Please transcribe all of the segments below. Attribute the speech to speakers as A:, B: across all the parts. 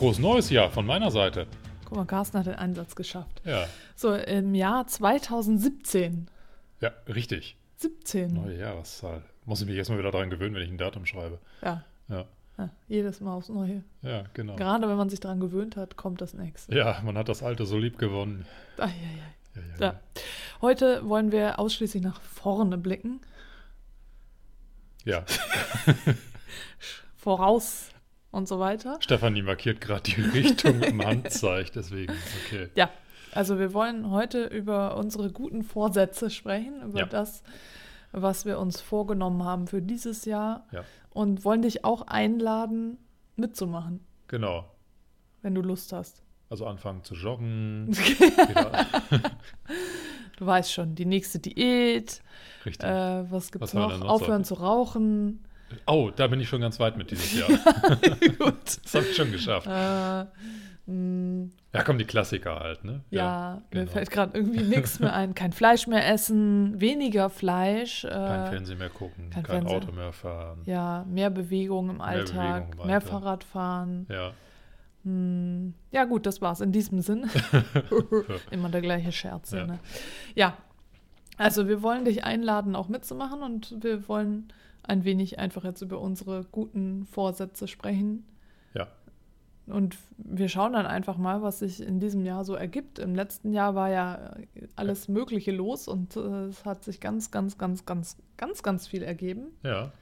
A: Frohes neues Jahr von meiner Seite.
B: Guck mal, Carsten hat den Einsatz geschafft.
A: Ja,
B: So, im Jahr 2017.
A: ja, richtig.
B: 17.
A: Neue Jahreszahl. Muss ich mich erstmal wieder daran gewöhnen, wenn ich ein Datum schreibe.
B: Ja,
A: Ja,
B: ja, jedes Mal aufs Neue.
A: ja, genau.
B: Gerade wenn man sich daran gewöhnt hat, kommt das nächste.
A: Ja, man hat das Alte so lieb gewonnen.
B: Ah, ja, ja.
A: Ja, ja,
B: Ja. Heute wollen wir ausschließlich nach vorne blicken,
A: ja.
B: voraus und so weiter.
A: Stefanie markiert gerade die Richtung dem Handzeichen, deswegen, okay.
B: Ja, also wir wollen heute über unsere guten Vorsätze sprechen, über
A: Ja.
B: das, was wir uns vorgenommen haben für dieses Jahr
A: Ja,
B: und wollen dich auch einladen, mitzumachen,
A: genau.
B: wenn du Lust hast.
A: Also anfangen zu joggen.
B: Du weißt schon, die nächste Diät,
A: richtig.
B: äh, was gibt's
A: Was haben wir
B: noch?
A: noch
B: Aufhören
A: so?
B: zu rauchen.
A: Oh, da bin ich schon ganz weit mit dieses Jahr.
B: Gut.
A: Das habe ich schon geschafft.
B: Äh, mh,
A: Ja, kommen die Klassiker halt, ne?
B: ja, mir
A: genau.
B: fällt gerade irgendwie nichts mehr ein. Kein Fleisch mehr essen, weniger Fleisch.
A: Kein
B: Äh,
A: Fernsehen mehr gucken,
B: kein
A: kein. Auto mehr fahren.
B: ja, mehr Bewegung im Alltag,
A: Bewegung im
B: mehr
A: Alltag.
B: Fahrradfahren.
A: Ja,
B: Hm, ja, gut, das war's in diesem Sinn. Immer der gleiche Scherz.
A: Ja.
B: Ja. Ne? ja, also wir wollen dich einladen, auch mitzumachen und wir wollen ein wenig einfach jetzt über unsere guten Vorsätze sprechen.
A: ja,
B: Und wir schauen dann einfach mal, was sich in diesem Jahr so ergibt. Im letzten Jahr war ja alles Mögliche los und äh, es hat sich ganz, ganz, ganz, ganz, ganz, ganz viel ergeben.
A: ja.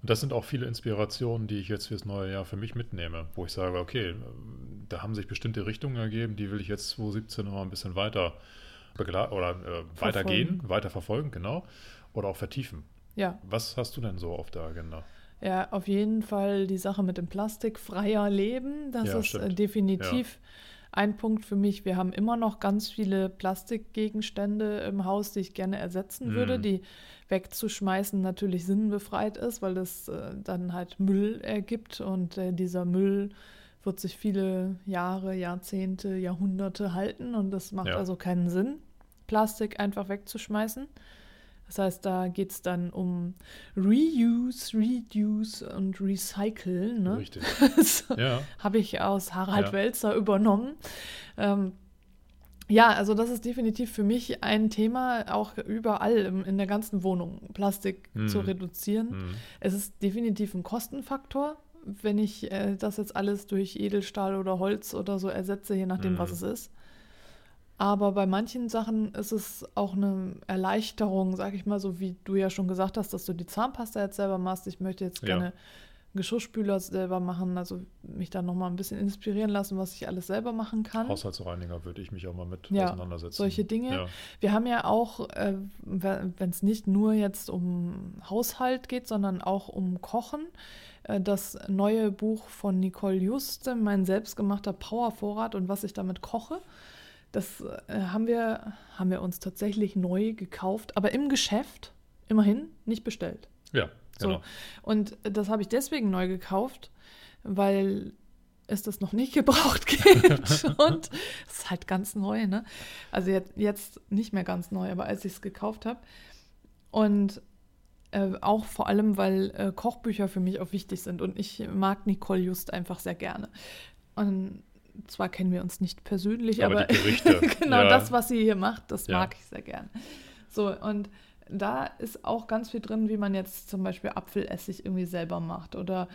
A: Und das sind auch viele Inspirationen, die ich jetzt fürs neue Jahr für mich mitnehme, wo ich sage, okay, da haben sich bestimmte Richtungen ergeben, die will ich jetzt 2017 noch mal ein bisschen weiter begleiten oder äh, weitergehen, weiter verfolgen, genau, oder auch vertiefen.
B: Ja,
A: Was hast du denn so auf der Agenda?
B: Ja, auf jeden Fall die Sache mit dem plastikfreier Leben. Das
A: Ja,
B: ist
A: stimmt.
B: äh, definitiv ein Punkt für mich. Wir haben immer noch ganz viele Plastikgegenstände im Haus, die ich gerne ersetzen würde,
A: Mhm.
B: die wegzuschmeißen natürlich sinnbefreit ist, weil das äh, dann halt Müll ergibt und äh, dieser Müll wird sich viele Jahre, Jahrzehnte, Jahrhunderte halten und das macht
A: Ja.
B: also keinen Sinn, Plastik einfach wegzuschmeißen. Das heißt, da geht es dann um Reuse, Reduce und Recycle. Ne?
A: Richtig.
B: so,
A: Ja,
B: Habe ich aus Harald
A: Ja.
B: Welzer übernommen. Ähm, ja, also das ist definitiv für mich ein Thema, auch überall im, in der ganzen Wohnung, Plastik
A: Mhm.
B: zu reduzieren.
A: hm,
B: Es ist definitiv ein Kostenfaktor, wenn ich äh, das jetzt alles durch Edelstahl oder Holz oder so ersetze, je nachdem, was
A: Mhm.
B: es ist. Aber bei manchen Sachen ist es auch eine Erleichterung, sag ich mal, so wie du ja schon gesagt hast, dass du die Zahnpasta jetzt selber machst. Ich möchte jetzt
A: Ja.
B: gerne einen Geschirrspüler selber machen, also mich da nochmal ein bisschen inspirieren lassen, was ich alles selber machen kann.
A: Haushaltsreiniger würde ich mich auch mal mit
B: Ja,
A: auseinandersetzen.
B: solche Dinge.
A: Ja,
B: Wir haben ja auch, äh, wenn es nicht nur jetzt um Haushalt geht, sondern auch um Kochen, äh, das neue Buch von Nicole Juste, mein selbstgemachter Powervorrat und was ich damit koche. Das äh, haben, wir, haben wir uns tatsächlich neu gekauft, aber im Geschäft, immerhin, nicht bestellt.
A: ja
B: So.
A: genau.
B: Und das habe ich deswegen neu gekauft, weil es das noch nicht gebraucht gibt. und es ist halt ganz neu, ne? Also jetzt, jetzt nicht mehr ganz neu, aber als ich es gekauft habe. Und äh, auch vor allem, weil äh, Kochbücher für mich auch wichtig sind. Und ich mag Nicole Just einfach sehr gerne. Und zwar kennen wir uns nicht persönlich,
A: Aber
B: aber, genau
A: ja.
B: das, was sie hier macht, das
A: Ja.
B: mag ich sehr gern. So, und da ist auch ganz viel drin, wie man jetzt zum Beispiel Apfelessig irgendwie selber macht. Oder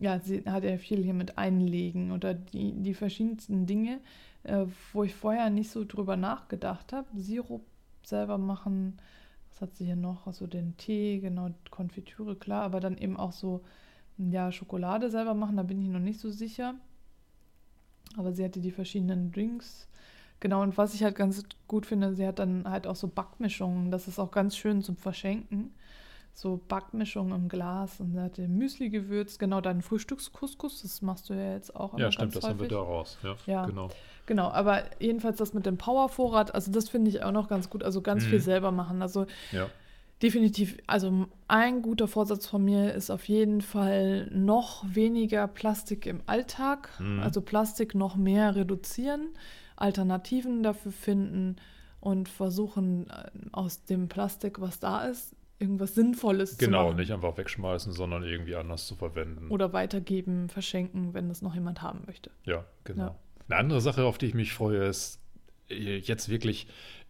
B: ja, sie hat ja viel hier mit Einlegen oder die, die verschiedensten Dinge, äh, wo ich vorher nicht so drüber nachgedacht habe. Sirup selber machen, was hat sie hier noch? Also den Tee, genau, Konfitüre, klar, aber dann eben auch so, ja, Schokolade selber machen, da bin ich noch nicht so sicher. Aber sie hatte die verschiedenen Drinks Genau, und was ich halt ganz gut finde, sie hat dann halt auch so Backmischungen. Das ist auch ganz schön zum Verschenken. So Backmischungen im Glas und sie hat den Müsli gewürzt. Genau, deinen Frühstückskuskus, das machst du ja jetzt auch
A: Ja, stimmt, das haben wir
B: häufig.
A: da raus. Ja,
B: Ja.
A: genau.
B: Genau, aber jedenfalls das mit dem Powervorrat, also das finde ich auch noch ganz gut. Also ganz viel
A: Mhm.
B: selber machen. Also
A: Ja.
B: Definitiv, also ein guter Vorsatz von mir ist auf jeden Fall noch weniger Plastik im Alltag.
A: Mhm.
B: Also Plastik noch mehr reduzieren, Alternativen dafür finden und versuchen äh, aus dem Plastik, was da ist, irgendwas Sinnvolles zu
A: Genau,
B: machen.
A: nicht einfach wegschmeißen, sondern irgendwie anders zu verwenden.
B: Oder weitergeben, verschenken, wenn das noch jemand haben möchte.
A: Ja, genau.
B: Ja.
A: Eine andere Sache, auf die ich mich freue, ist äh, jetzt wirklich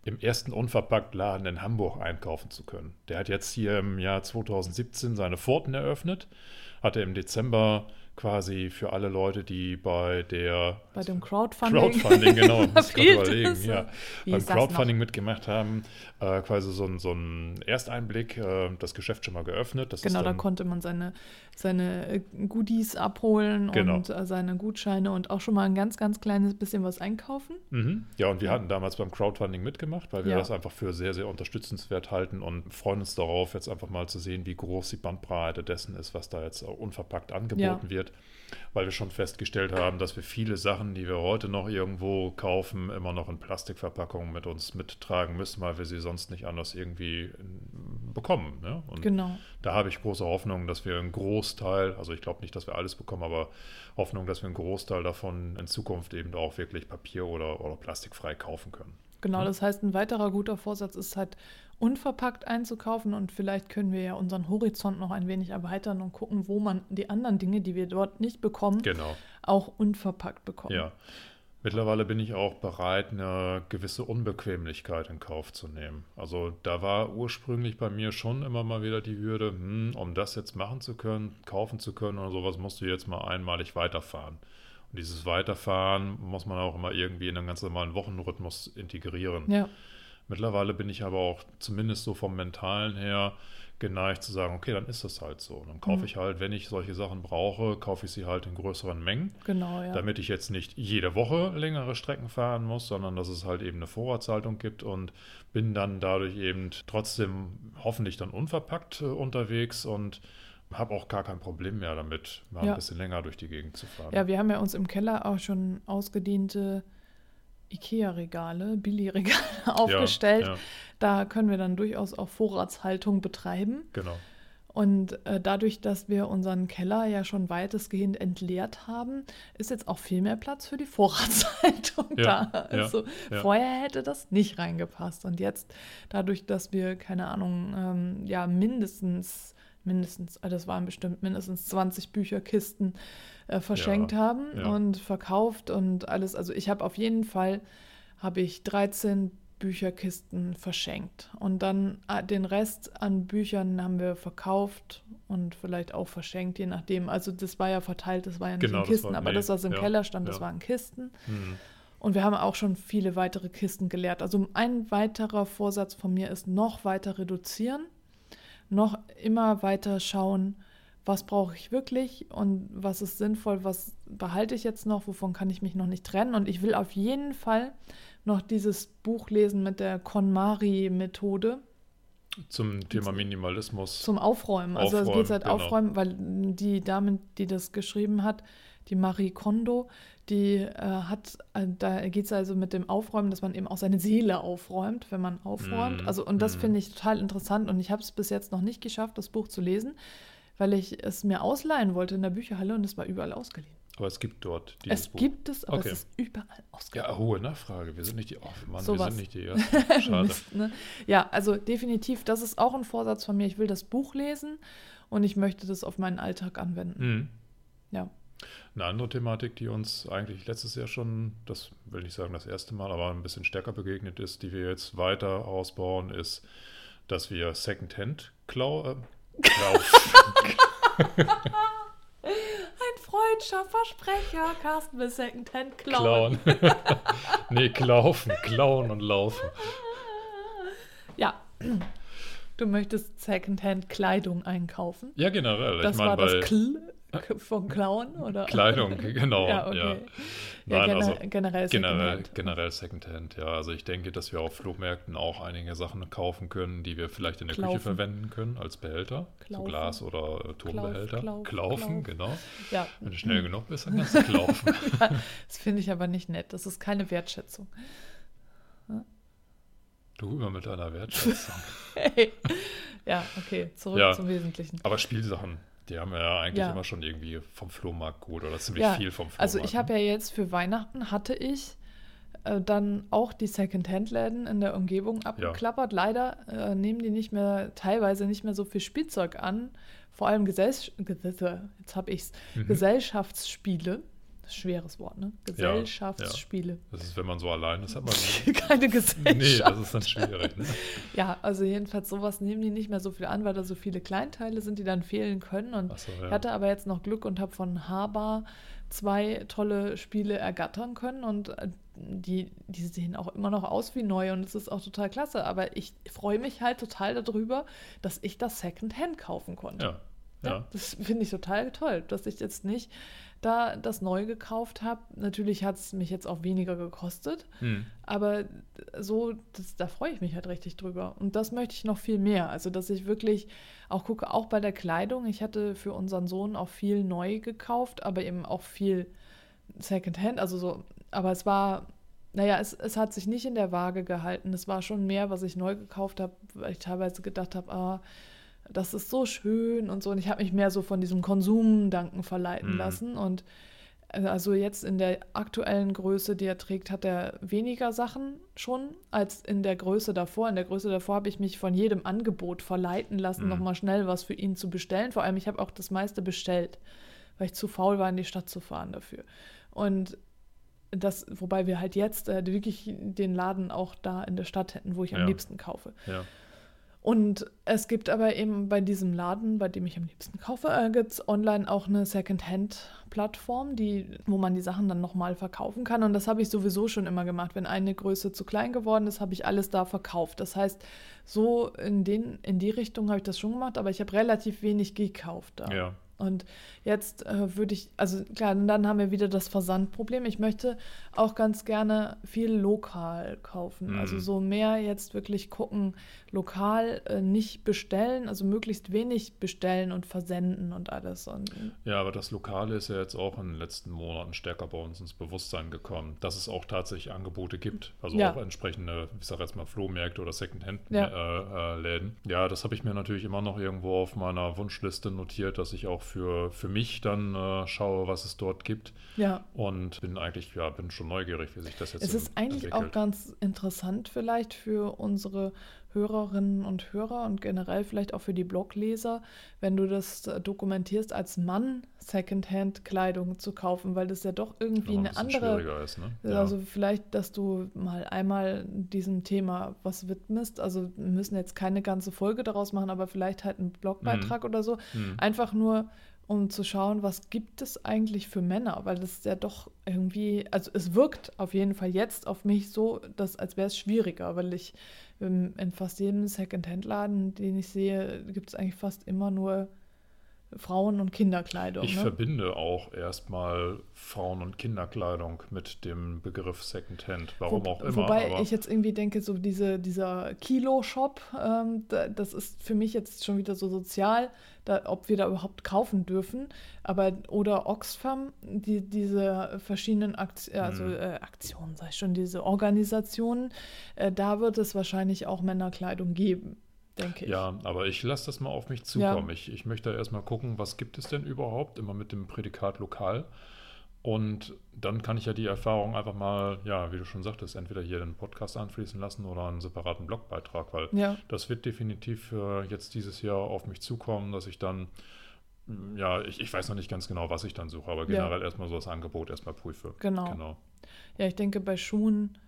A: im ersten Unverpackt-Laden in Hamburg einkaufen zu können. Der hat jetzt hier im Jahr 2017 seine Pforten eröffnet, hatte im Dezember quasi für alle Leute, die bei der
B: Bei dem Crowdfunding.
A: Crowdfunding, genau, muss ich überlegen, ja,
B: Wie
A: beim Crowdfunding mitgemacht haben, äh, quasi so ein, so ein Ersteinblick, äh, das Geschäft schon mal geöffnet. Das
B: Genau,
A: ist
B: da
A: dann,
B: konnte man seine, seine äh, Goodies abholen
A: Genau.
B: und äh, seine Gutscheine und auch schon mal ein ganz, ganz kleines bisschen was einkaufen.
A: Mhm. Ja, und wir hatten damals beim Crowdfunding mitgemacht, weil wir
B: Ja.
A: das einfach für sehr, sehr unterstützenswert halten und freuen uns darauf, jetzt einfach mal zu sehen, wie groß die Bandbreite dessen ist, was da jetzt auch unverpackt angeboten wird. Weil wir schon festgestellt haben, dass wir viele Sachen, die wir heute noch irgendwo kaufen, immer noch in Plastikverpackungen mit uns mittragen müssen, weil wir sie sonst nicht anders irgendwie äh, bekommen. Ne? Und
B: Genau.
A: da habe ich große Hoffnung, dass wir einen Großteil, also ich glaube nicht, dass wir alles bekommen, aber Hoffnung, dass wir einen Großteil davon in Zukunft eben auch wirklich papier- oder, oder plastikfrei kaufen können.
B: Genau, das heißt, ein weiterer guter Vorsatz ist halt, unverpackt einzukaufen und vielleicht können wir ja unseren Horizont noch ein wenig erweitern und gucken, wo man die anderen Dinge, die wir dort nicht bekommen,
A: Genau,
B: auch unverpackt bekommen.
A: ja. Mittlerweile bin ich auch bereit, eine gewisse Unbequemlichkeit in Kauf zu nehmen. Also da war ursprünglich bei mir schon immer mal wieder die Hürde, hm, um das jetzt machen zu können, kaufen zu können oder sowas, musst du jetzt mal einmalig weiterfahren. Und dieses Weiterfahren muss man auch immer irgendwie in einen ganz normalen Wochenrhythmus integrieren.
B: Ja,
A: Mittlerweile bin ich aber auch zumindest so vom Mentalen her geneigt zu sagen, okay, dann ist das halt so. Dann kaufe
B: Mhm.
A: ich halt, wenn ich solche Sachen brauche, kaufe ich sie halt in größeren Mengen,
B: genau, ja.
A: damit ich jetzt nicht jede Woche längere Strecken fahren muss, sondern dass es halt eben eine Vorratshaltung gibt und bin dann dadurch eben trotzdem hoffentlich dann unverpackt äh, unterwegs und habe auch gar kein Problem mehr damit, mal
B: Ja.
A: ein bisschen länger durch die Gegend zu fahren.
B: Ja, wir haben ja uns im Keller auch schon ausgedehnte IKEA-Regale, Billy-Regale aufgestellt.
A: Ja, ja,
B: Da können wir dann durchaus auch Vorratshaltung betreiben.
A: genau.
B: Und äh, dadurch, dass wir unseren Keller ja schon weitestgehend entleert haben, ist jetzt auch viel mehr Platz für die Vorratshaltung
A: Ja,
B: da. Also vorher hätte das nicht reingepasst. Und jetzt, dadurch, dass wir, keine Ahnung, ähm, ja, mindestens, mindestens, äh, das waren bestimmt mindestens 20 Bücherkisten äh, verschenkt
A: Ja,
B: haben
A: ja.
B: und verkauft und alles. Also ich habe auf jeden Fall, habe ich 13 Bücherkisten verschenkt. Und dann äh, den Rest an Büchern haben wir verkauft und vielleicht auch verschenkt, je nachdem. Also das war ja verteilt, das war ja nicht
A: Genau,
B: in Kisten,
A: war-
B: aber
A: nee,
B: das, was im
A: ja,
B: Keller stand, das waren Kisten.
A: Hm.
B: Und wir haben auch schon viele weitere Kisten geleert. Also ein weiterer Vorsatz von mir ist noch weiter reduzieren, noch immer weiter schauen, was brauche ich wirklich und was ist sinnvoll, was behalte ich jetzt noch, wovon kann ich mich noch nicht trennen. Und ich will auf jeden Fall noch dieses Buch lesen mit der KonMari-Methode
A: Zum Thema Minimalismus.
B: zum Aufräumen. Also es geht halt
A: genau.
B: aufräumen, weil die Dame, die das geschrieben hat, die Marie Kondo, die äh, hat, äh, da geht es also mit dem Aufräumen, dass man eben auch seine Seele aufräumt, wenn man aufräumt.
A: Mhm,
B: Also und das
A: mhm.
B: finde ich total interessant und ich habe es bis jetzt noch nicht geschafft, das Buch zu lesen, weil ich es mir ausleihen wollte in der Bücherhalle und es war überall ausgeliehen.
A: Aber es gibt dort dieses
B: es
A: Buch.
B: gibt es, aber
A: Okay.
B: es ist überall ausgeliehen.
A: Ja, hohe Nachfrage. Wir sind nicht die. Oh Mann,
B: So
A: wir
B: was.
A: sind nicht die Ersten. Schade.
B: Mist, ne? Ja, also definitiv, das ist auch ein Vorsatz von mir. Ich will das Buch lesen und ich möchte das auf meinen Alltag anwenden.
A: Mhm.
B: Ja.
A: Eine andere Thematik, die uns eigentlich letztes Jahr schon, das will ich sagen das erste Mal, aber ein bisschen stärker begegnet ist, die wir jetzt weiter ausbauen, ist, dass wir Secondhand klau äh.
B: Ein freudscher Versprecher, Carsten will Secondhand klauen.
A: klauen. nee, klaufen, klauen und laufen.
B: Ja. Du möchtest Secondhand Kleidung einkaufen.
A: Ja, generell.
B: Das
A: ich meine,
B: war das Kl von Klauen oder?
A: Kleidung, genau.
B: ja, okay.
A: Ja.
B: Ja,
A: Nein, also
B: generell
A: generell,
B: Secondhand.
A: generell Secondhand, ja. Also ich denke, dass wir auf Flohmärkten auch einige Sachen kaufen können, die wir vielleicht in der Küche
B: Klaufen.
A: verwenden können als Behälter. So
B: Klaufen.
A: Glas- oder äh, Tonbehälter.
B: Klauf,
A: Klaufen,
B: Klauf.
A: genau.
B: Ja,
A: Wenn du schnell genug bist, dann kannst du klaufen.
B: das finde ich aber nicht nett. Das ist keine Wertschätzung.
A: Du immer mit deiner Wertschätzung.
B: Hey. Ja, okay, zurück
A: Ja.
B: zum Wesentlichen.
A: Aber Spielsachen, die haben ja eigentlich
B: Ja.
A: immer schon irgendwie vom Flohmarkt geholt oder ziemlich
B: Ja,
A: viel vom Flohmarkt.
B: Also ich habe
A: ne?
B: ja jetzt für Weihnachten hatte ich äh, dann auch die Secondhand-Läden in der Umgebung abgeklappert. Leider äh, nehmen die nicht mehr, teilweise nicht mehr so viel Spielzeug an. Vor allem Gesellsch jetzt habe ich's,
A: Mhm.
B: Gesellschaftsspiele. Schweres Wort, ne? Gesellschaftsspiele.
A: Das ist, wenn man so allein ist, hat man.
B: Keine Gesellschaft.
A: nee, das ist dann schwierig. Ne?
B: Ja, also jedenfalls sowas nehmen die nicht mehr so viel an, weil da so viele Kleinteile sind, die dann fehlen können. Und ich
A: ja.
B: hatte aber jetzt noch Glück und habe von Haber zwei tolle Spiele ergattern können und äh, die, die sehen auch immer noch aus wie neu und es ist auch total klasse. Aber ich freue mich halt total darüber, dass ich das Secondhand kaufen konnte.
A: Ja. Ja.
B: Das finde ich total toll, dass ich jetzt nicht da das neu gekauft habe. Natürlich hat es mich jetzt auch weniger gekostet,
A: Hm.
B: aber so, das, da freue ich mich halt richtig drüber. Und das möchte ich noch viel mehr. Also, dass ich wirklich auch gucke, auch bei der Kleidung. Ich hatte für unseren Sohn auch viel neu gekauft, aber eben auch viel Secondhand. Also so, aber es war, naja, es, es hat sich nicht in der Waage gehalten. Es war schon mehr, was ich neu gekauft habe, weil ich teilweise gedacht habe, ah, das ist so schön und so. Und ich habe mich mehr so von diesem Konsumdanken verleiten
A: Mhm.
B: lassen. Und äh, also jetzt in der aktuellen Größe, die er trägt, hat er weniger Sachen schon als in der Größe davor. In der Größe davor habe ich mich von jedem Angebot verleiten lassen,
A: Mhm.
B: nochmal schnell was für ihn zu bestellen. Vor allem, ich habe auch das meiste bestellt, weil ich zu faul war, in die Stadt zu fahren dafür. Und das, wobei wir halt jetzt äh, wirklich den Laden auch da in der Stadt hätten, wo ich am
A: Ja.
B: liebsten kaufe.
A: Ja.
B: Und es gibt aber eben bei diesem Laden, bei dem ich am liebsten kaufe, äh, gibt es online auch eine Secondhand-Plattform, die, wo man die Sachen dann nochmal verkaufen kann. Und das habe ich sowieso schon immer gemacht. Wenn eine Größe zu klein geworden ist, habe ich alles da verkauft. Das heißt, so in, den, in die Richtung habe ich das schon gemacht, aber ich habe relativ wenig gekauft da.
A: ja.
B: Und jetzt äh, würde ich, also klar, dann haben wir wieder das Versandproblem. Ich möchte auch ganz gerne viel lokal kaufen.
A: Mhm.
B: Also so mehr jetzt wirklich gucken, lokal äh, nicht bestellen, also möglichst wenig bestellen und versenden und alles. Und
A: Ja, aber das Lokale ist ja jetzt auch in den letzten Monaten stärker bei uns ins Bewusstsein gekommen, dass es auch tatsächlich Angebote gibt. Also
B: Ja.
A: auch entsprechende, ich sage jetzt mal Flohmärkte oder Secondhand-Läden.
B: Ja.
A: Äh, äh, ja, das habe ich mir natürlich immer noch irgendwo auf meiner Wunschliste notiert, dass ich auch für, für mich dann äh, schaue, was es dort gibt.
B: ja,
A: Und bin eigentlich, ja, bin schon neugierig, wie sich das jetzt
B: es ist eigentlich auch
A: entwickelt.
B: ganz interessant vielleicht für unsere Hörerinnen und Hörer und generell vielleicht auch für die Blogleser, wenn du das dokumentierst, als Mann Secondhand-Kleidung zu kaufen, weil das ja doch irgendwie
A: ein
B: eine andere
A: ist, ne?
B: Also vielleicht, dass du mal einmal diesem Thema was widmest. Also wir müssen jetzt keine ganze Folge daraus machen, aber vielleicht halt einen Blogbeitrag oder so.
A: Hm.
B: Einfach nur, um zu schauen, was gibt es eigentlich für Männer, weil das ja doch irgendwie, also es wirkt auf jeden Fall jetzt auf mich so, dass als wäre es schwieriger, weil ich ähm, in fast jedem Secondhand-Laden, den ich sehe, gibt es eigentlich fast immer nur Frauen- und Kinderkleidung.
A: Ich
B: ne?
A: verbinde auch erstmal Frauen- und Kinderkleidung mit dem Begriff Secondhand. Warum
B: Wo-
A: auch immer.
B: Wobei ich jetzt irgendwie denke, so diese, dieser Kilo-Shop, ähm, da, das ist für mich jetzt schon wieder so sozial, da, ob wir da überhaupt kaufen dürfen. Aber oder Oxfam, die, diese verschiedenen Akt also,
A: Mhm.
B: äh, Aktionen, sag ich schon, diese Organisationen, äh, da wird es wahrscheinlich auch Männerkleidung geben, denke ich.
A: ja, aber ich lasse das mal auf mich zukommen. Ich, ich möchte erstmal gucken, was gibt es denn überhaupt, immer mit dem Prädikat lokal. Und dann kann ich ja die Erfahrung einfach mal, ja, wie du schon sagtest, entweder hier den Podcast anfließen lassen oder einen separaten Blogbeitrag, weil
B: Ja.
A: das wird definitiv äh, jetzt dieses Jahr auf mich zukommen, dass ich dann, mm, ja, ich, ich weiß noch nicht ganz genau, was ich dann suche, aber
B: Ja.
A: generell erstmal so das Angebot erstmal prüfe.
B: Genau.
A: Genau.
B: ja, ich denke, bei Schuhen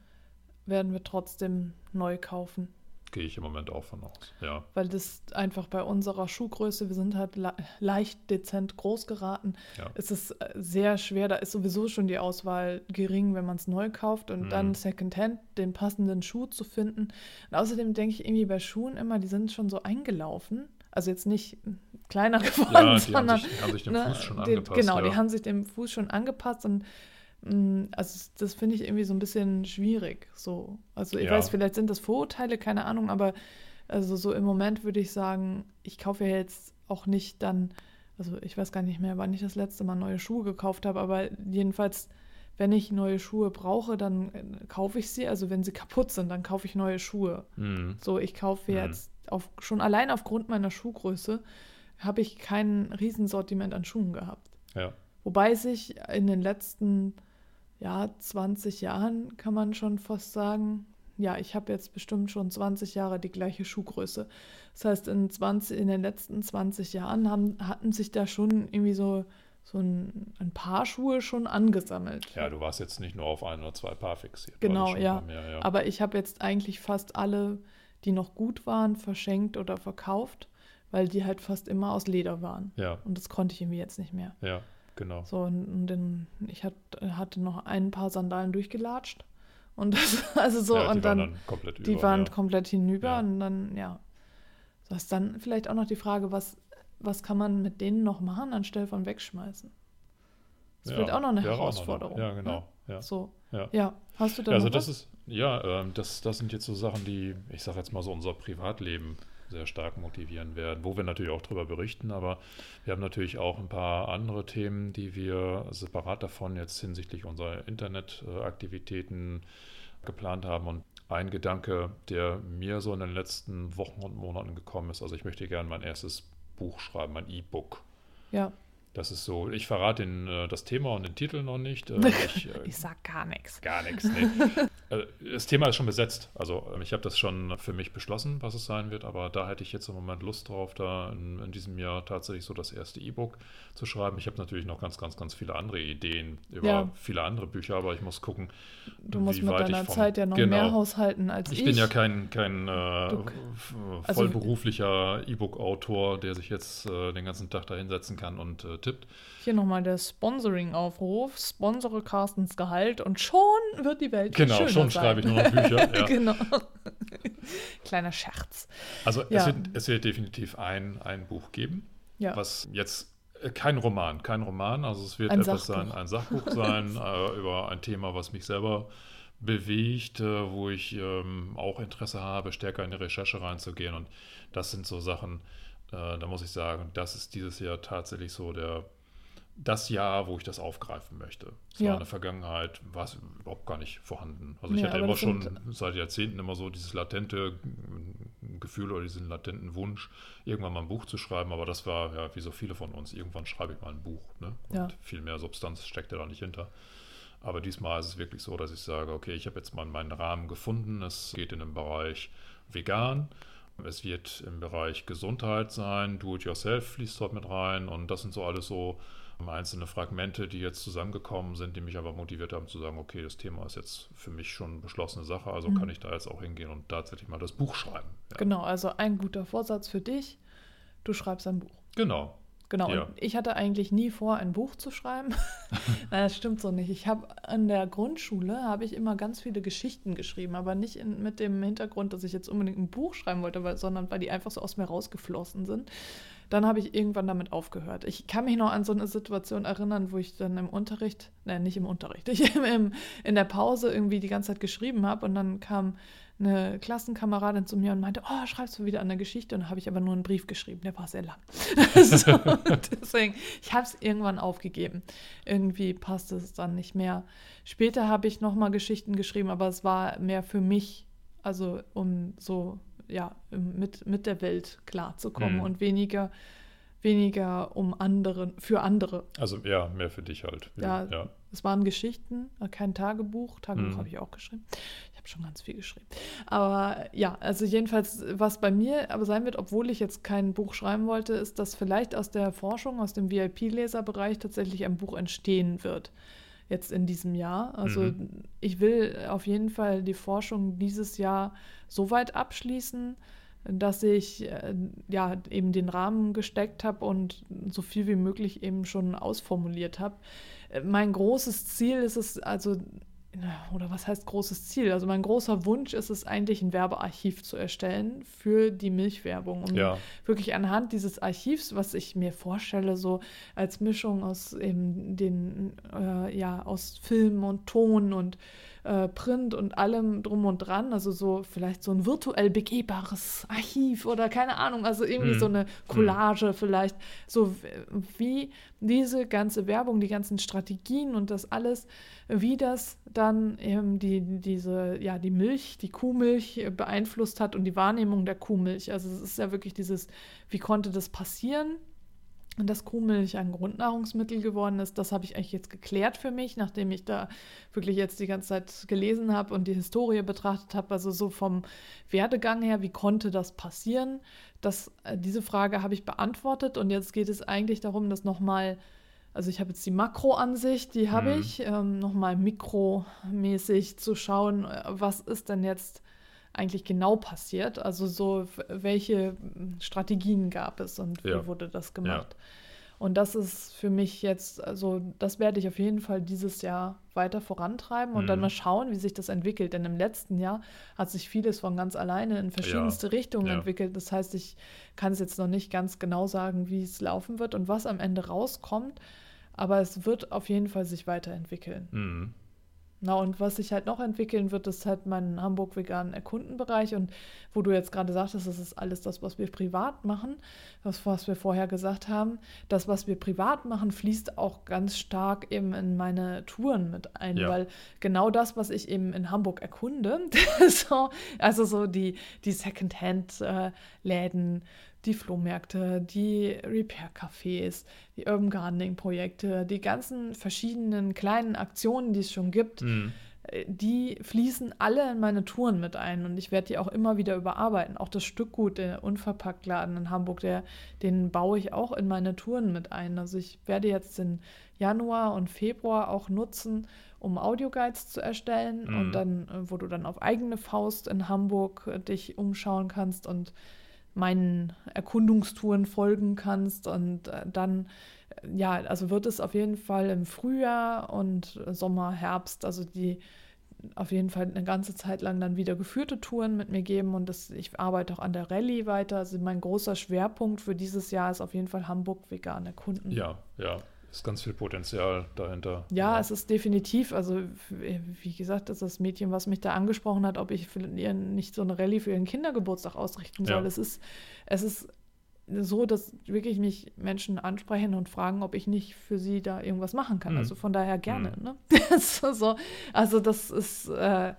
B: werden wir trotzdem neu kaufen.
A: Gehe ich im Moment auch von aus. Ja.
B: weil das einfach bei unserer Schuhgröße, wir sind halt le leicht dezent groß geraten,
A: Ja.
B: ist es äh, sehr schwer. Da ist sowieso schon die Auswahl gering, wenn man es neu kauft und
A: Mhm.
B: dann Secondhand den passenden Schuh zu finden. Und außerdem denke ich irgendwie bei Schuhen immer, die sind schon so eingelaufen. Also jetzt nicht kleiner geworden, ja, die sondern
A: haben sich, die haben sich dem ne, Fuß schon den, angepasst.
B: Genau,
A: ja.
B: die haben sich dem Fuß schon angepasst und mm, also das finde ich irgendwie so ein bisschen schwierig. So. Also ich ja. weiß, vielleicht sind das Vorurteile, keine Ahnung, aber also so im Moment würde ich sagen, ich kaufe ja jetzt auch nicht dann, also ich weiß gar nicht mehr, wann ich das letzte Mal neue Schuhe gekauft habe, aber jedenfalls, wenn ich neue Schuhe brauche, dann äh, kaufe ich sie. Also wenn sie kaputt sind, dann kaufe ich neue Schuhe. Mhm. So, ich kaufe mhm. jetzt auf, schon allein aufgrund meiner Schuhgröße habe ich kein Riesensortiment an Schuhen gehabt.
A: Ja.
B: Wobei sich in den letzten ja, 20 Jahren, kann man schon fast sagen, ja, ich habe jetzt bestimmt schon 20 Jahre die gleiche Schuhgröße. Das heißt, in, 20, in den letzten 20 Jahren haben, hatten sich da schon irgendwie so, so ein, ein paar Schuhe schon angesammelt.
A: Ja, du warst jetzt nicht nur auf ein oder zwei Paar fixiert.
B: Genau, ja. Mehr, ja. Aber ich habe jetzt eigentlich fast alle, die noch gut waren, verschenkt oder verkauft, weil die halt fast immer aus Leder waren.
A: Ja.
B: Und das konnte ich irgendwie jetzt nicht mehr.
A: Ja, genau.
B: So, und, dann, ich hat, hatte noch ein paar Sandalen durchgelatscht. Und das, also so, ja, und dann, dann komplett die über, waren ja. komplett hinüber ja. und dann, ja. Das ist dann vielleicht auch noch die Frage, was, was kann man mit denen noch machen, anstelle von wegschmeißen? Das wird auch noch eine Herausforderung.
A: Noch. Ja, genau.
B: Ne? Ja. So. Ja. Hast du da
A: Also das was? ist, ja, ähm, das, das sind jetzt so Sachen, die, ich sage jetzt mal so, unser Privatleben sehr stark motivieren werden, wo wir natürlich auch darüber berichten, aber wir haben natürlich auch ein paar andere Themen, die wir separat davon jetzt hinsichtlich unserer Internetaktivitäten geplant haben. Und ein Gedanke, der mir so in den letzten Wochen und Monaten gekommen ist, also ich möchte gerne mein erstes Buch schreiben, mein E-Book.
B: Ja.
A: Das ist so, ich verrate den, äh, das Thema und den Titel noch nicht.
B: Äh, ich, äh, ich sag gar nichts.
A: Gar nichts, nee. das Thema ist schon besetzt. Also ähm, ich habe das schon für mich beschlossen, was es sein wird, aber da hätte ich jetzt im Moment Lust drauf, da in, in diesem Jahr tatsächlich so das erste E-Book zu schreiben. Ich habe natürlich noch ganz, ganz, ganz viele andere Ideen über ja. viele andere Bücher, aber ich muss gucken,
B: Du musst mit deiner vom, Zeit ja noch genau, mehr haushalten als ich.
A: Ich bin ja kein, kein äh, also vollberuflicher E-Book-Autor, der sich jetzt den ganzen Tag da hinsetzen kann und äh, tippt.
B: Hier nochmal der Sponsoring-Aufruf. Sponsore Carstens Gehalt und schon wird die Welt
A: Genau, schon schreibe ich nur noch Bücher.
B: Ja. genau. Kleiner Scherz.
A: Also ja. es, wird, es wird definitiv ein, ein Buch geben, ja. was jetzt äh, kein Roman, kein Roman. Also es wird ein etwas Sachbuch. sein, ein Sachbuch sein äh, über ein Thema, was mich selber bewegt, äh, wo ich ähm, auch Interesse habe, stärker in die Recherche reinzugehen. Und das sind so Sachen, äh, da muss ich sagen, das ist dieses Jahr tatsächlich so der das Jahr, wo ich das aufgreifen möchte. Es ja. war in der Vergangenheit, war es überhaupt gar nicht vorhanden. Also ich ja, hatte immer schon seit Jahrzehnten immer so dieses latente Gefühl oder diesen latenten Wunsch, irgendwann mal ein Buch zu schreiben, aber das war ja wie so viele von uns, irgendwann schreibe ich mal ein Buch. Ne? Und ja. viel mehr Substanz steckt da nicht hinter. Aber diesmal ist es wirklich so, dass ich sage, okay, ich habe jetzt mal meinen Rahmen gefunden. Es geht in den Bereich vegan. Es wird im Bereich Gesundheit sein, Do-it-yourself fließt dort mit rein und das sind so alles so einzelne Fragmente, die jetzt zusammengekommen sind, die mich aber motiviert haben zu sagen, okay, das Thema ist jetzt für mich schon eine beschlossene Sache, also mhm. kann ich da jetzt auch hingehen und tatsächlich mal das Buch schreiben.
B: Ja. Genau, also ein guter Vorsatz für dich, du schreibst ein Buch.
A: Genau.
B: Genau, ja. und ich hatte eigentlich nie vor, ein Buch zu schreiben. Nein, das stimmt so nicht. Ich habe an der Grundschule habe ich immer ganz viele Geschichten geschrieben, aber nicht in, mit dem Hintergrund, dass ich jetzt unbedingt ein Buch schreiben wollte, weil, sondern weil die einfach so aus mir rausgeflossen sind dann habe ich irgendwann damit aufgehört. Ich kann mich noch an so eine Situation erinnern, wo ich dann im Unterricht, nein, nicht im Unterricht, ich im, in der Pause irgendwie die ganze Zeit geschrieben habe und dann kam eine Klassenkameradin zu mir und meinte, oh, schreibst du wieder an der Geschichte? Und dann habe ich aber nur einen Brief geschrieben, der war sehr lang. so, deswegen, ich habe es irgendwann aufgegeben. Irgendwie passte es dann nicht mehr. Später habe ich nochmal Geschichten geschrieben, aber es war mehr für mich, also um so ja, mit, mit der Welt klarzukommen mhm. und weniger, weniger um andere, für andere.
A: Also ja, mehr für dich halt.
B: Ja, ja. es waren Geschichten, kein Tagebuch. Tagebuch mhm. habe ich auch geschrieben. Ich habe schon ganz viel geschrieben. Aber ja, also jedenfalls, was bei mir aber sein wird, obwohl ich jetzt kein Buch schreiben wollte, ist, dass vielleicht aus der Forschung, aus dem VIP-Leserbereich tatsächlich ein Buch entstehen wird jetzt in diesem Jahr. Also mhm. ich will auf jeden Fall die Forschung dieses Jahr so weit abschließen, dass ich äh, ja eben den Rahmen gesteckt habe und so viel wie möglich eben schon ausformuliert habe. Mein großes Ziel ist es also oder was heißt großes Ziel? Also mein großer Wunsch ist es eigentlich, ein Werbearchiv zu erstellen für die Milchwerbung. Um
A: Ja.
B: wirklich anhand dieses Archivs, was ich mir vorstelle, so als Mischung aus eben den, äh, ja, aus Film und Ton und äh, Print und allem drum und dran, also so vielleicht so ein virtuell begehbares Archiv oder keine Ahnung, also irgendwie
A: Mhm.
B: so eine Collage vielleicht, so wie diese ganze Werbung, die ganzen Strategien und das alles, wie das dann eben die, diese, ja, die Milch, die Kuhmilch beeinflusst hat und die Wahrnehmung der Kuhmilch. Also es ist ja wirklich dieses, wie konnte das passieren? Und dass Kuhmilch ein Grundnahrungsmittel geworden ist, das habe ich eigentlich jetzt geklärt für mich, nachdem ich da wirklich jetzt die ganze Zeit gelesen habe und die Historie betrachtet habe. Also so vom Werdegang her, wie konnte das passieren? Das, äh, diese Frage habe ich beantwortet und jetzt geht es eigentlich darum, das nochmal, also ich habe jetzt die Makroansicht, die habe
A: Mhm.
B: ich, ähm, nochmal mikromäßig zu schauen, äh, was ist denn jetzt eigentlich genau passiert? Also so, welche mm, Strategien gab es und
A: Ja.
B: wie wurde das gemacht? Und das ist für mich jetzt, also das werde ich auf jeden Fall dieses Jahr weiter vorantreiben und dann
A: Mhm.
B: mal schauen, wie sich das entwickelt. Denn im letzten Jahr hat sich vieles von ganz alleine in verschiedenste Richtungen
A: ja.
B: entwickelt. Das heißt, ich kann es jetzt noch nicht ganz genau sagen, wie es laufen wird und was am Ende rauskommt. Aber es wird auf jeden Fall sich weiterentwickeln.
A: Mhm.
B: Na, und was sich halt noch entwickeln wird, ist halt mein Hamburg veganen Erkundenbereich. Und wo du jetzt gerade sagtest, das ist alles das, was wir privat machen, das, was wir vorher gesagt haben. Das, was wir privat machen, fließt auch ganz stark eben in meine Touren mit ein,
A: Ja.
B: weil genau das, was ich eben in Hamburg erkunde, so, also so die, die Secondhand-Läden, die Flohmärkte, die Repair-Cafés, die Urban Gardening-Projekte, die ganzen verschiedenen kleinen Aktionen, die es schon gibt,
A: Mhm.
B: äh, die fließen alle in meine Touren mit ein und ich werde die auch immer wieder überarbeiten. Auch das Stückgut, der Unverpacktladen in Hamburg, der, den baue ich auch in meine Touren mit ein. Also ich werde jetzt den Januar und Februar auch nutzen, um Audioguides zu erstellen
A: Mhm.
B: und dann, äh, wo du dann auf eigene Faust in Hamburg äh, dich umschauen kannst und meinen Erkundungstouren folgen kannst und äh, dann ja, also wird es auf jeden Fall im Frühjahr und Sommer, Herbst, also die auf jeden Fall eine ganze Zeit lang dann wieder geführte Touren mit mir geben und das, ich arbeite auch an der Rallye weiter. Also mein großer Schwerpunkt für dieses Jahr ist auf jeden Fall Hamburg vegan erkunden.
A: Ja, ja. Ist ganz viel Potenzial dahinter.
B: Ja, es ist definitiv, also wie gesagt, das ist das Mädchen, was mich da angesprochen hat, ob ich für ihr nicht so eine Rallye für ihren Kindergeburtstag ausrichten soll.
A: Ja.
B: Es ist, es ist so, dass wirklich mich Menschen ansprechen und fragen, ob ich nicht für sie da irgendwas machen kann.
A: Mhm.
B: Also von daher gerne.
A: Mhm.
B: Ne? so, also das ist, äh,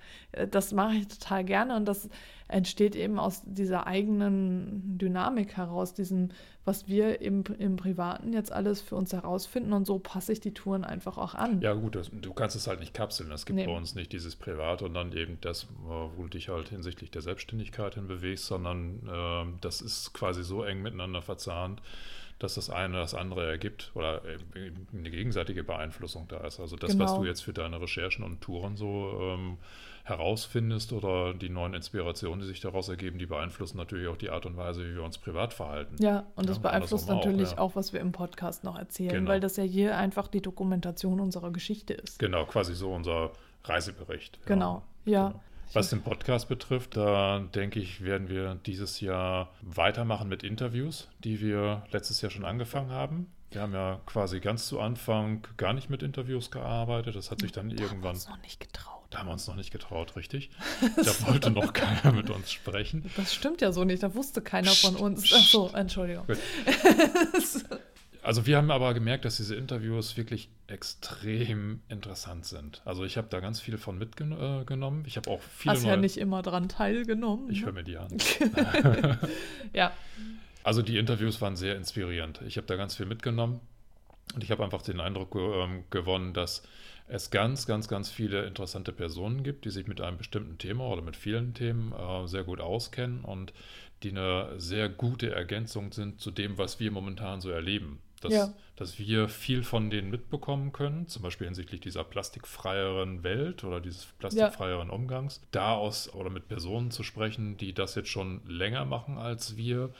B: das mache ich total gerne und das entsteht eben aus dieser eigenen Dynamik heraus, diesem, was wir im, im Privaten jetzt alles für uns herausfinden und so passe ich die Touren einfach auch an.
A: Ja, gut, das, du kannst es halt nicht kapseln. Es gibt
B: Nee.
A: bei uns nicht dieses Privat und dann eben das, wo du dich halt hinsichtlich der Selbstständigkeit hin bewegst, sondern ähm, das ist quasi so eng miteinander verzahnt, dass das eine das andere ergibt oder eine gegenseitige Beeinflussung da ist. Also das, was
B: Genau.
A: du jetzt für deine Recherchen und Touren so ähm, herausfindest oder die neuen Inspirationen, die sich daraus ergeben, die beeinflussen natürlich auch die Art und Weise, wie wir uns privat verhalten.
B: Ja, und das
A: Ja,
B: beeinflusst
A: andersrum auch,
B: natürlich
A: ja.
B: auch, was wir im Podcast noch erzählen,
A: Genau.
B: weil das ja hier einfach die Dokumentation unserer Geschichte ist.
A: Genau, quasi so unser Reisebericht.
B: Genau, ja.
A: Genau. Was den Podcast betrifft, da denke ich, werden wir dieses Jahr weitermachen mit Interviews, die wir letztes Jahr schon angefangen haben. Wir haben ja quasi ganz zu Anfang gar nicht mit Interviews gearbeitet. Das hat sich dann
B: Da
A: irgendwann.
B: uns noch nicht getraut.
A: Da haben wir uns noch nicht getraut, richtig? Da wollte noch keiner mit uns sprechen.
B: Das stimmt ja so nicht, da wusste keiner von uns. Ach so, Entschuldigung.
A: Also wir haben aber gemerkt, dass diese Interviews wirklich extrem interessant sind. Also ich habe da ganz viel von mitgenommen. Ich habe auch viele
B: Hast ja
A: neue-
B: nicht immer dran teilgenommen.
A: Ich
B: ne?
A: höre mir die an.
B: ja,
A: Also die Interviews waren sehr inspirierend. Ich habe da ganz viel mitgenommen und ich habe einfach den Eindruck ähm, gewonnen, dass es ganz, ganz, ganz viele interessante Personen gibt, die sich mit einem bestimmten Thema oder mit vielen Themen äh, sehr gut auskennen und die eine sehr gute Ergänzung sind zu dem, was wir momentan so erleben. Dass,
B: Ja.
A: dass wir viel von denen mitbekommen können, zum Beispiel hinsichtlich dieser plastikfreieren Welt oder dieses plastikfreieren Umgangs, da aus oder mit Personen zu sprechen, die das jetzt schon länger machen als wir,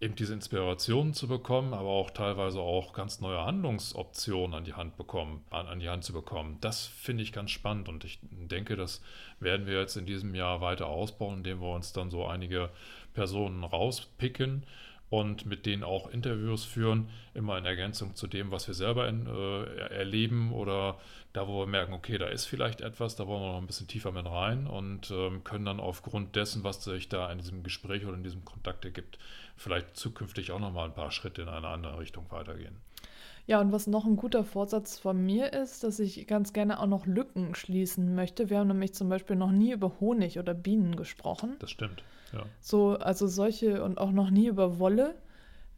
A: eben diese Inspiration zu bekommen, aber auch teilweise auch ganz neue Handlungsoptionen an die Hand bekommen, an, an die Hand zu bekommen. Das finde ich ganz spannend und ich denke, das werden wir jetzt in diesem Jahr weiter ausbauen, indem wir uns dann so einige Personen rauspicken und mit denen auch Interviews führen, immer in Ergänzung zu dem, was wir selber in, äh, erleben oder da, wo wir merken, okay, da ist vielleicht etwas, da wollen wir noch ein bisschen tiefer mit rein und ähm, können dann aufgrund dessen, was sich da in diesem Gespräch oder in diesem Kontakt ergibt, vielleicht zukünftig auch nochmal ein paar Schritte in eine andere Richtung weitergehen.
B: Ja, und was noch ein guter Vorsatz von mir ist, dass ich ganz gerne auch noch Lücken schließen möchte. Wir haben nämlich zum Beispiel noch nie über Honig oder Bienen gesprochen.
A: Das stimmt. Ja.
B: So, also solche und auch noch nie über Wolle.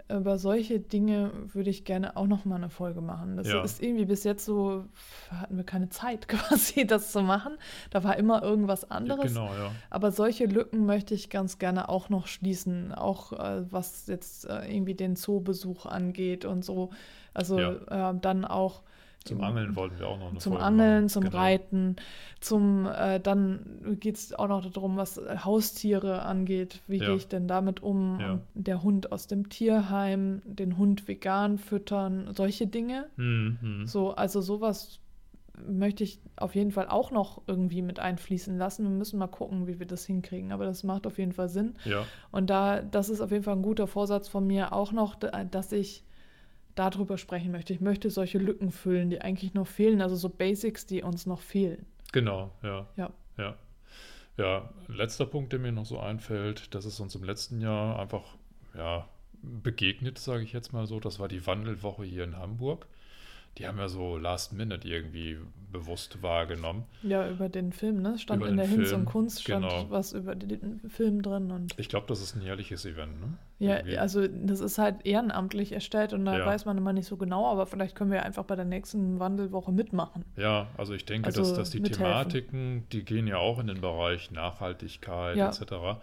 B: Über solche Dinge würde ich gerne auch noch mal eine Folge machen. Das
A: Ja.
B: ist irgendwie bis jetzt so, hatten wir keine Zeit quasi, das zu machen. Da war immer irgendwas anderes.
A: Genau, ja.
B: Aber solche Lücken möchte ich ganz gerne auch noch schließen, auch äh, was jetzt äh, irgendwie den Zoobesuch angeht und so. Also äh, dann auch
A: Zum Angeln wollten wir auch noch eine
B: zum
A: Folge
B: Angeln,
A: machen.
B: zum
A: Genau.
B: Reiten, zum äh, dann geht es auch noch darum, was äh, Haustiere angeht. Wie
A: Ja.
B: gehe ich denn damit um?
A: Ja.
B: Und der Hund aus dem Tierheim, den Hund vegan füttern, solche Dinge.
A: Mhm.
B: So, also sowas möchte ich auf jeden Fall auch noch irgendwie mit einfließen lassen. Wir müssen mal gucken, wie wir das hinkriegen. Aber das macht auf jeden Fall Sinn.
A: Ja,
B: Und da, das ist auf jeden Fall ein guter Vorsatz von mir auch noch, da- dass ich darüber sprechen möchte. Ich möchte solche Lücken füllen, die eigentlich noch fehlen, also so Basics, die uns noch fehlen.
A: genau, ja.
B: Ja.
A: Ja. Ja, letzter Punkt, der mir noch so einfällt, das ist uns im letzten Jahr einfach ja, begegnet, sage ich jetzt mal so. Das war die Wandelwoche hier in Hamburg. Die haben wir so last minute irgendwie bewusst wahrgenommen.
B: Ja, über den Film, ne? Stand
A: Über
B: in der Hinz und Kunst stand
A: genau.
B: was über den Film drin und
A: Ich glaube, das ist ein jährliches Event, ne?
B: ja,
A: Irgendwie.
B: also das ist halt ehrenamtlich erstellt und da
A: Ja.
B: weiß man immer nicht so genau, aber vielleicht können wir einfach bei der nächsten Wandelwoche mitmachen.
A: Ja, also ich denke,
B: Also
A: dass, dass die
B: mithelfen.
A: Thematiken, die gehen ja auch in den Bereich Nachhaltigkeit
B: Ja.
A: etc.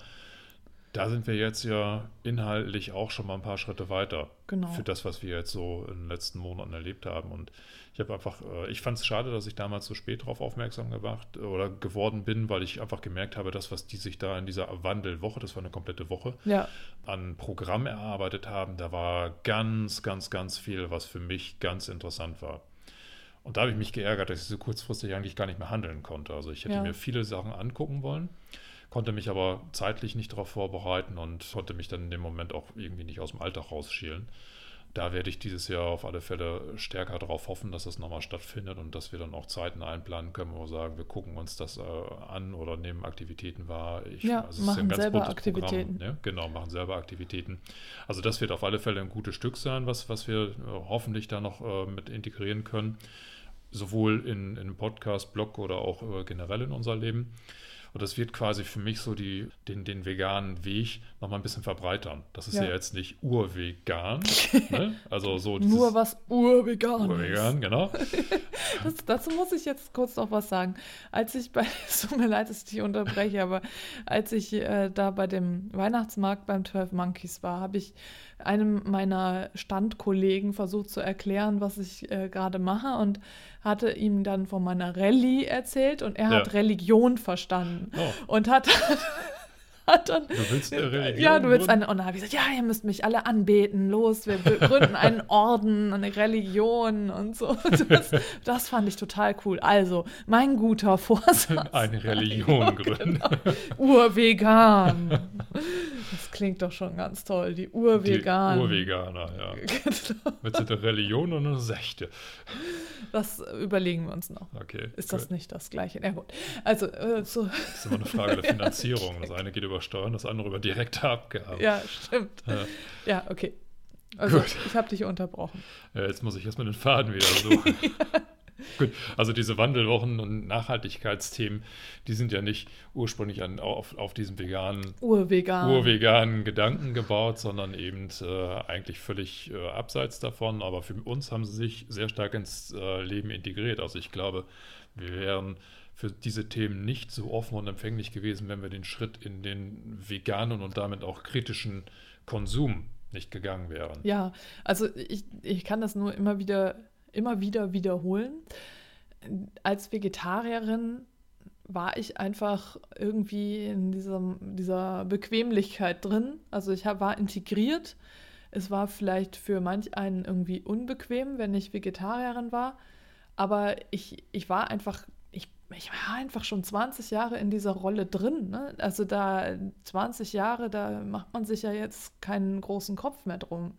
A: Da sind wir jetzt ja inhaltlich auch schon mal ein paar Schritte weiter
B: Genau.
A: für das, was wir jetzt so in den letzten Monaten erlebt haben. Und ich habe einfach, äh, ich fand es schade, dass ich damals so spät darauf aufmerksam gemacht oder geworden bin, weil ich einfach gemerkt habe, das, was die sich da in dieser Wandelwoche, das war eine komplette Woche,
B: Ja,
A: an Programm erarbeitet haben, da war ganz, ganz, ganz viel, was für mich ganz interessant war. Und da habe ich mich geärgert, dass ich so kurzfristig eigentlich gar nicht mehr handeln konnte. Also ich hätte
B: Ja.
A: mir viele Sachen angucken wollen, konnte mich aber zeitlich nicht darauf vorbereiten und konnte mich dann in dem Moment auch irgendwie nicht aus dem Alltag rausschielen. Da werde ich dieses Jahr auf alle Fälle stärker darauf hoffen, dass das nochmal stattfindet und dass wir dann auch Zeiten einplanen können, wo wir sagen, wir gucken uns das äh, an oder nehmen Aktivitäten wahr. Ich,
B: Ja,
A: ist
B: machen selber
A: buntes
B: Aktivitäten.
A: Programm, ne? Genau, machen selber Aktivitäten. Also das wird auf alle Fälle ein gutes Stück sein, was, was wir äh, hoffentlich da noch äh, mit integrieren können. Sowohl in, in Podcast, Blog oder auch äh, generell in unser Leben. Und das wird quasi für mich so die, den, den veganen Weg nochmal ein bisschen verbreitern. Das ist ja,
B: Ja.
A: jetzt nicht urvegan. ne? Also so
B: nur was urvegan
A: urvegan, genau.
B: Das, dazu muss ich jetzt kurz noch was sagen. Als ich bei, es tut mir leid, dass ich dich unterbreche, aber als ich äh, da bei dem Weihnachtsmarkt beim 12 Monkeys war, habe ich einem meiner Standkollegen versucht zu erklären, was ich äh, gerade mache und hatte ihm dann von meiner Rallye erzählt und er hat
A: Ja.
B: Religion verstanden
A: Oh,
B: und hat, hat dann
A: du willst eine Religion?
B: ja, du willst
A: gründen?
B: eine. Und dann habe ich gesagt, ja, ihr müsst mich alle anbeten. Los, wir gründen einen Orden, eine Religion und so. Das, das fand ich total cool. Also, mein guter Vorsatz.
A: Eine Religion gründen.
B: genau. Urvegan. Das klingt doch schon ganz toll. Die Urvegan.
A: Die Urveganer, ja.
B: Genau.
A: Mit einer Religion und einer Sechte.
B: Das überlegen wir uns noch.
A: Okay.
B: Ist das
A: gut.
B: nicht das Gleiche? Ja, gut. Also, äh, so,
A: Das ist immer eine Frage der Finanzierung. Das eine geht über Steuern, das andere über direkte Abgaben.
B: ja, stimmt.
A: Ja.
B: Ja, okay. Also,
A: Gut.
B: ich habe dich unterbrochen.
A: Jetzt muss ich erstmal den Faden wieder suchen. Gut, also diese Wandelwochen und Nachhaltigkeitsthemen, die sind ja nicht ursprünglich an, auf, auf diesem veganen,
B: Urvegan.
A: urveganen Gedanken gebaut, sondern eben äh, eigentlich völlig äh, abseits davon. Aber für uns haben sie sich sehr stark ins äh, Leben integriert. Also ich glaube, wir wären für diese Themen nicht so offen und empfänglich gewesen, wenn wir den Schritt in den veganen und damit auch kritischen Konsum nicht gegangen wären.
B: Ja, also ich, ich kann das nur immer wieder, immer wieder wiederholen. Als Vegetarierin war ich einfach irgendwie in diesem, dieser Bequemlichkeit drin. Also ich hab, war integriert. Es war vielleicht für manch einen irgendwie unbequem, wenn ich Vegetarierin war. Aber ich, ich war einfach, ich, ich war einfach schon 20 Jahre in dieser Rolle drin. Ne? Also da 20 Jahre, da macht man sich ja jetzt keinen großen Kopf mehr drum.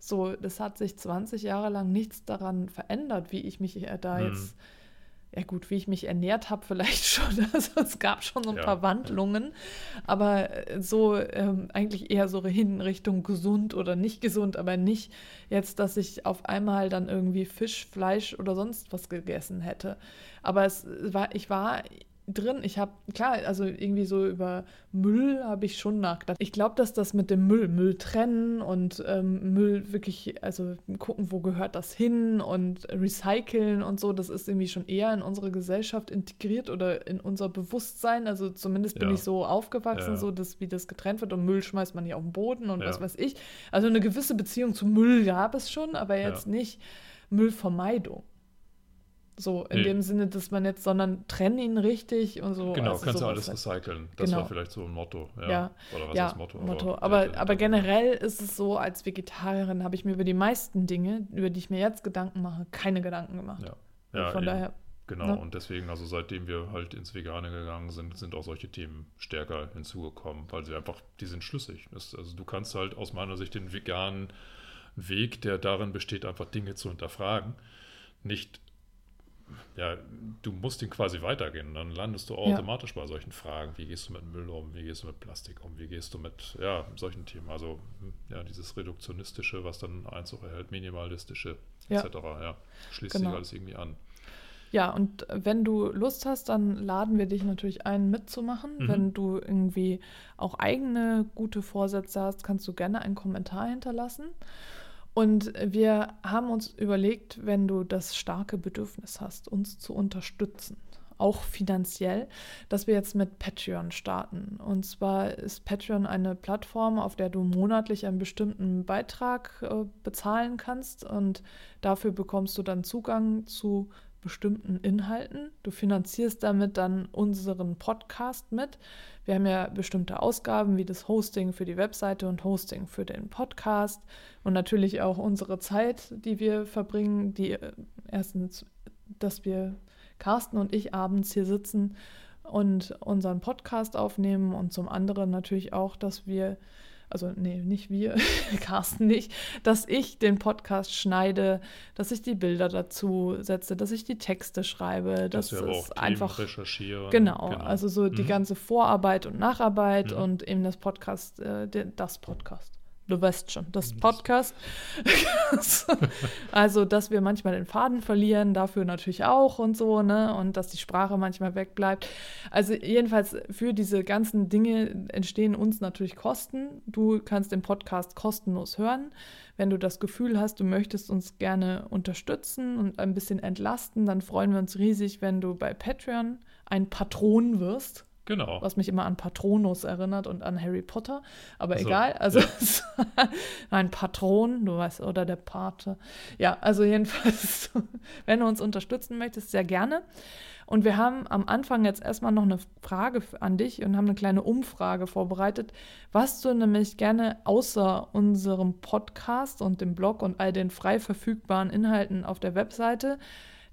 B: So, das hat sich 20 Jahre lang nichts daran verändert, wie ich mich da hm. jetzt ja gut, wie ich mich ernährt habe, vielleicht schon. Also es gab schon so ein ja. paar Wandlungen, aber äh, so ähm, eigentlich eher so hin Richtung gesund oder nicht gesund, aber nicht jetzt, dass ich auf einmal dann irgendwie Fisch, Fleisch oder sonst was gegessen hätte. Aber es war, ich war drin. Ich habe, klar, also irgendwie so über Müll habe ich schon nachgedacht. Ich glaube, dass das mit dem Müll, Müll trennen und ähm, Müll wirklich, also gucken, wo gehört das hin und recyceln und so, das ist irgendwie schon eher in unsere Gesellschaft integriert oder in unser Bewusstsein. Also zumindest bin ja. ich so aufgewachsen, ja. so dass, wie das getrennt wird und Müll schmeißt man hier auf den Boden und ja. was weiß ich. Also eine gewisse Beziehung zu Müll gab es schon, aber jetzt nicht Müllvermeidung. So in nee. dem Sinne, dass man jetzt, sondern trennen ihn richtig und so.
A: Genau, also kannst du alles halt. recyceln. Das genau. war vielleicht so ein Motto. Ja.
B: ja. Oder was ja, ist das Motto? Motto. Aber, aber, aber generell ist es so, als Vegetarierin habe ich mir über die meisten Dinge, über die ich mir jetzt Gedanken mache, keine Gedanken gemacht.
A: Ja. ja von eben. daher. Genau, ne? und deswegen, also seitdem wir halt ins Vegane gegangen sind, sind auch solche Themen stärker hinzugekommen, weil sie einfach, die sind schlüssig. Das, also du kannst halt aus meiner Sicht den veganen Weg, der darin besteht, einfach Dinge zu hinterfragen, nicht ja, du musst ihn quasi weitergehen. Dann landest du automatisch ja. bei solchen Fragen. Wie gehst du mit Müll um? Wie gehst du mit Plastik um? Wie gehst du mit ja, solchen Themen? Also ja, dieses Reduktionistische, was dann Einzug erhält, Minimalistische ja. etc. Ja, schließt genau. sich alles irgendwie an.
B: Ja, und wenn du Lust hast, dann laden wir dich natürlich ein, mitzumachen. Mhm. Wenn du irgendwie auch eigene gute Vorsätze hast, kannst du gerne einen Kommentar hinterlassen. Und wir haben uns überlegt, wenn du das starke Bedürfnis hast, uns zu unterstützen, auch finanziell, dass wir jetzt mit Patreon starten. Und zwar ist Patreon eine Plattform, auf der du monatlich einen bestimmten Beitrag äh, bezahlen kannst und dafür bekommst du dann Zugang zu bestimmten Inhalten. Du finanzierst damit dann unseren Podcast mit. Wir haben ja bestimmte Ausgaben wie das Hosting für die Webseite und Hosting für den Podcast und natürlich auch unsere Zeit, die wir verbringen, die äh, erstens, dass wir Carsten und ich abends hier sitzen und unseren Podcast aufnehmen und zum anderen natürlich auch, dass wir also nee, nicht wir, Carsten nicht, dass ich den Podcast schneide, dass ich die Bilder dazu setze, dass ich die Texte schreibe, dass, dass wir es einfach
A: recherchieren.
B: Genau, genau, also so mhm. die ganze Vorarbeit und Nacharbeit mhm. und eben das Podcast, äh, das Podcast. Du weißt schon, das Podcast. also, dass wir manchmal den Faden verlieren, dafür natürlich auch und so, ne? Und dass die Sprache manchmal wegbleibt. Also, jedenfalls für diese ganzen Dinge entstehen uns natürlich Kosten. Du kannst den Podcast kostenlos hören. Wenn du das Gefühl hast, du möchtest uns gerne unterstützen und ein bisschen entlasten, dann freuen wir uns riesig, wenn du bei Patreon ein Patron wirst.
A: Genau.
B: Was mich immer an Patronus erinnert und an Harry Potter. Aber so, egal. Also ja. ein Patron, du weißt, oder der Pate. Ja, also jedenfalls, wenn du uns unterstützen möchtest, sehr gerne. Und wir haben am Anfang jetzt erstmal noch eine Frage an dich und haben eine kleine Umfrage vorbereitet, was du nämlich gerne außer unserem Podcast und dem Blog und all den frei verfügbaren Inhalten auf der Webseite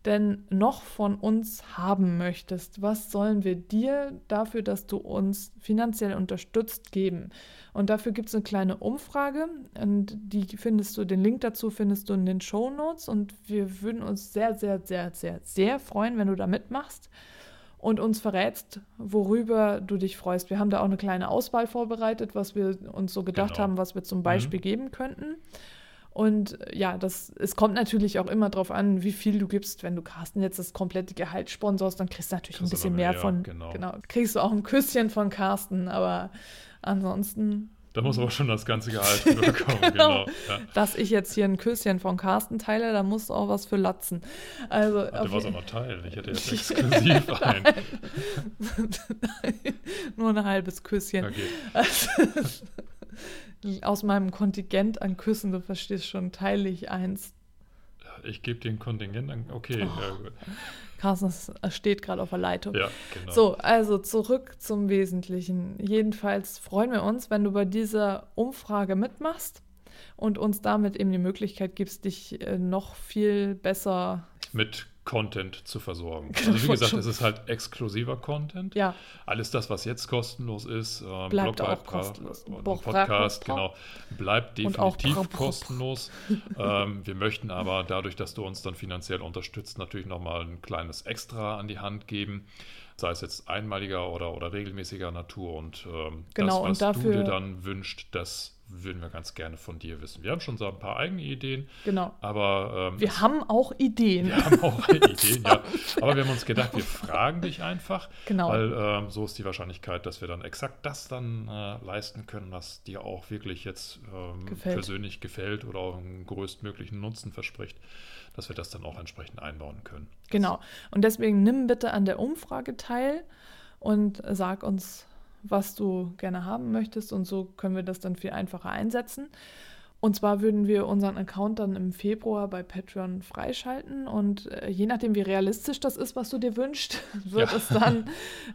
B: denn noch von uns haben möchtest. Was sollen wir dir dafür, dass du uns finanziell unterstützt, geben? Und dafür gibt es eine kleine Umfrage und die findest du, den Link dazu findest du in den Show Notes und wir würden uns sehr, sehr, sehr, sehr, sehr freuen, wenn du da mitmachst und uns verrätst, worüber du dich freust. Wir haben da auch eine kleine Auswahl vorbereitet, was wir uns so gedacht genau. haben, was wir zum Beispiel mhm. geben könnten. Und äh, ja, das, es kommt natürlich auch immer darauf an, wie viel du gibst. Wenn du Carsten jetzt das komplette Gehalt sponsorst, dann kriegst du natürlich kriegst ein bisschen mehr, mehr, von. Genau. genau. Kriegst du auch ein Küsschen von Carsten, aber ansonsten.
A: Da muss aber schon das ganze Gehalt bekommen, genau. genau.
B: Ja. Dass ich jetzt hier ein Küsschen von Carsten teile, da musst du auch was für latzen. Also,
A: Ach, du warst auch noch teilen. Ich hätte jetzt exklusiv ein.
B: Nur ein halbes Küsschen. Okay. Also, aus meinem Kontingent an Küssen, du verstehst schon, teile ich eins.
A: ich gebe dir ein Kontingent, dann okay.
B: Oh.
A: Ja, gut.
B: Carsten es steht gerade auf der Leitung.
A: ja, genau.
B: So, also zurück zum Wesentlichen. Jedenfalls freuen wir uns, wenn du bei dieser Umfrage mitmachst und uns damit eben die Möglichkeit gibst, dich äh, noch viel besser.
A: Mit Content zu versorgen.
B: Genau,
A: Also wie gesagt, es ist halt exklusiver Content.
B: Ja,
A: Alles das, was jetzt kostenlos ist, äh,
B: Bleibt auch
A: Blogbeitrag
B: kostenlos.
A: und
B: Boah,
A: Podcast,
B: bra- bra-
A: genau, bleibt
B: Und auch
A: definitiv
B: bra- bra- bra-
A: kostenlos. ähm, wir möchten aber dadurch, dass du uns dann finanziell unterstützt, natürlich nochmal ein kleines Extra an die Hand geben. Sei es jetzt einmaliger oder, oder regelmäßiger Natur und ähm,
B: Genau, und
A: das, was
B: dafür-
A: du dir dann wünschst, das würden wir ganz gerne von dir wissen. Wir haben schon so ein paar eigene Ideen,
B: genau.
A: aber ähm,
B: Wir haben auch Ideen.
A: wir haben auch Ideen, ja. Aber wir haben uns gedacht, wir fragen dich einfach,
B: Genau.
A: weil ähm, so ist die Wahrscheinlichkeit, dass wir dann exakt das dann äh, leisten können, was dir auch wirklich jetzt ähm,
B: Gefällt.
A: persönlich gefällt oder auch einen größtmöglichen Nutzen verspricht, dass wir das dann auch entsprechend einbauen können.
B: Genau. Und deswegen nimm bitte an der Umfrage teil und sag uns, was du gerne haben möchtest. Und so können wir das dann viel einfacher einsetzen. Und zwar würden wir unseren Account dann im Februar bei Patreon freischalten. Und äh, je nachdem, wie realistisch das ist, was du dir wünschst, wird
A: Ja.
B: es dann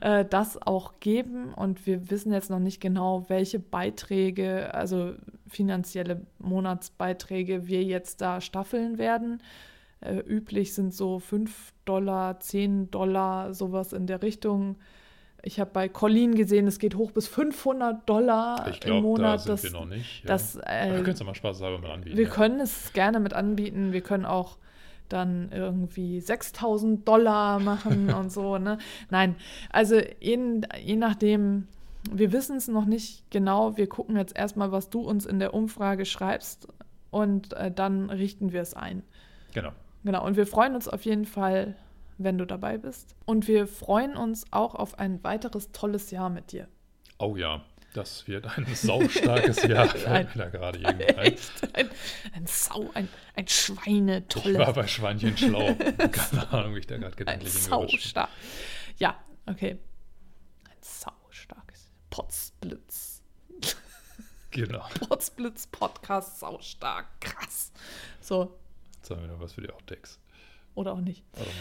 B: äh, das auch geben. Und wir wissen jetzt noch nicht genau, welche Beiträge, also finanzielle Monatsbeiträge, wir jetzt da staffeln werden. Äh, üblich sind so 5 Dollar, 10 Dollar, sowas in der Richtung. Ich habe bei Colleen gesehen, es geht hoch bis 500 Dollar
A: Ich
B: im
A: glaube, da
B: Monat.
A: sind
B: das,
A: wir noch nicht. Ja.
B: das, äh,
A: wir können es mal spaßhalber mal anbieten.
B: wir
A: ja.
B: können es gerne mit anbieten. Wir können auch dann irgendwie 6000 Dollar machen und so. Ne? Nein, also je, je nachdem, wir wissen es noch nicht genau. Wir gucken jetzt erstmal, was du uns in der Umfrage schreibst und äh, dann richten wir es ein.
A: Genau.
B: Genau, und wir freuen uns auf jeden Fall, wenn du dabei bist. Und wir freuen uns auch auf ein weiteres tolles Jahr mit dir.
A: Oh ja, das wird ein saustarkes Jahr, fällt mir da gerade irgendwie ein.
B: Ein, ein Sau, ein, ein
A: Ich war bei Schweinchen schlau. Keine Ahnung, wie ich da gerade
B: Ein
A: gedanklich bin.
B: saustark. Ja, okay. Ein saustarkes Potzblitz.
A: Genau.
B: Potzblitz Podcast saustark. Krass. So,
A: Jetzt haben wir noch was für die Outtakes.
B: oder auch nicht.
A: Oder nicht.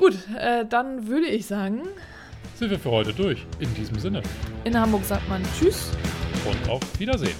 B: Gut, äh, dann würde ich sagen,
A: Sind wir für heute durch. In diesem Sinne.
B: in Hamburg sagt man Tschüss.
A: Und auf Wiedersehen.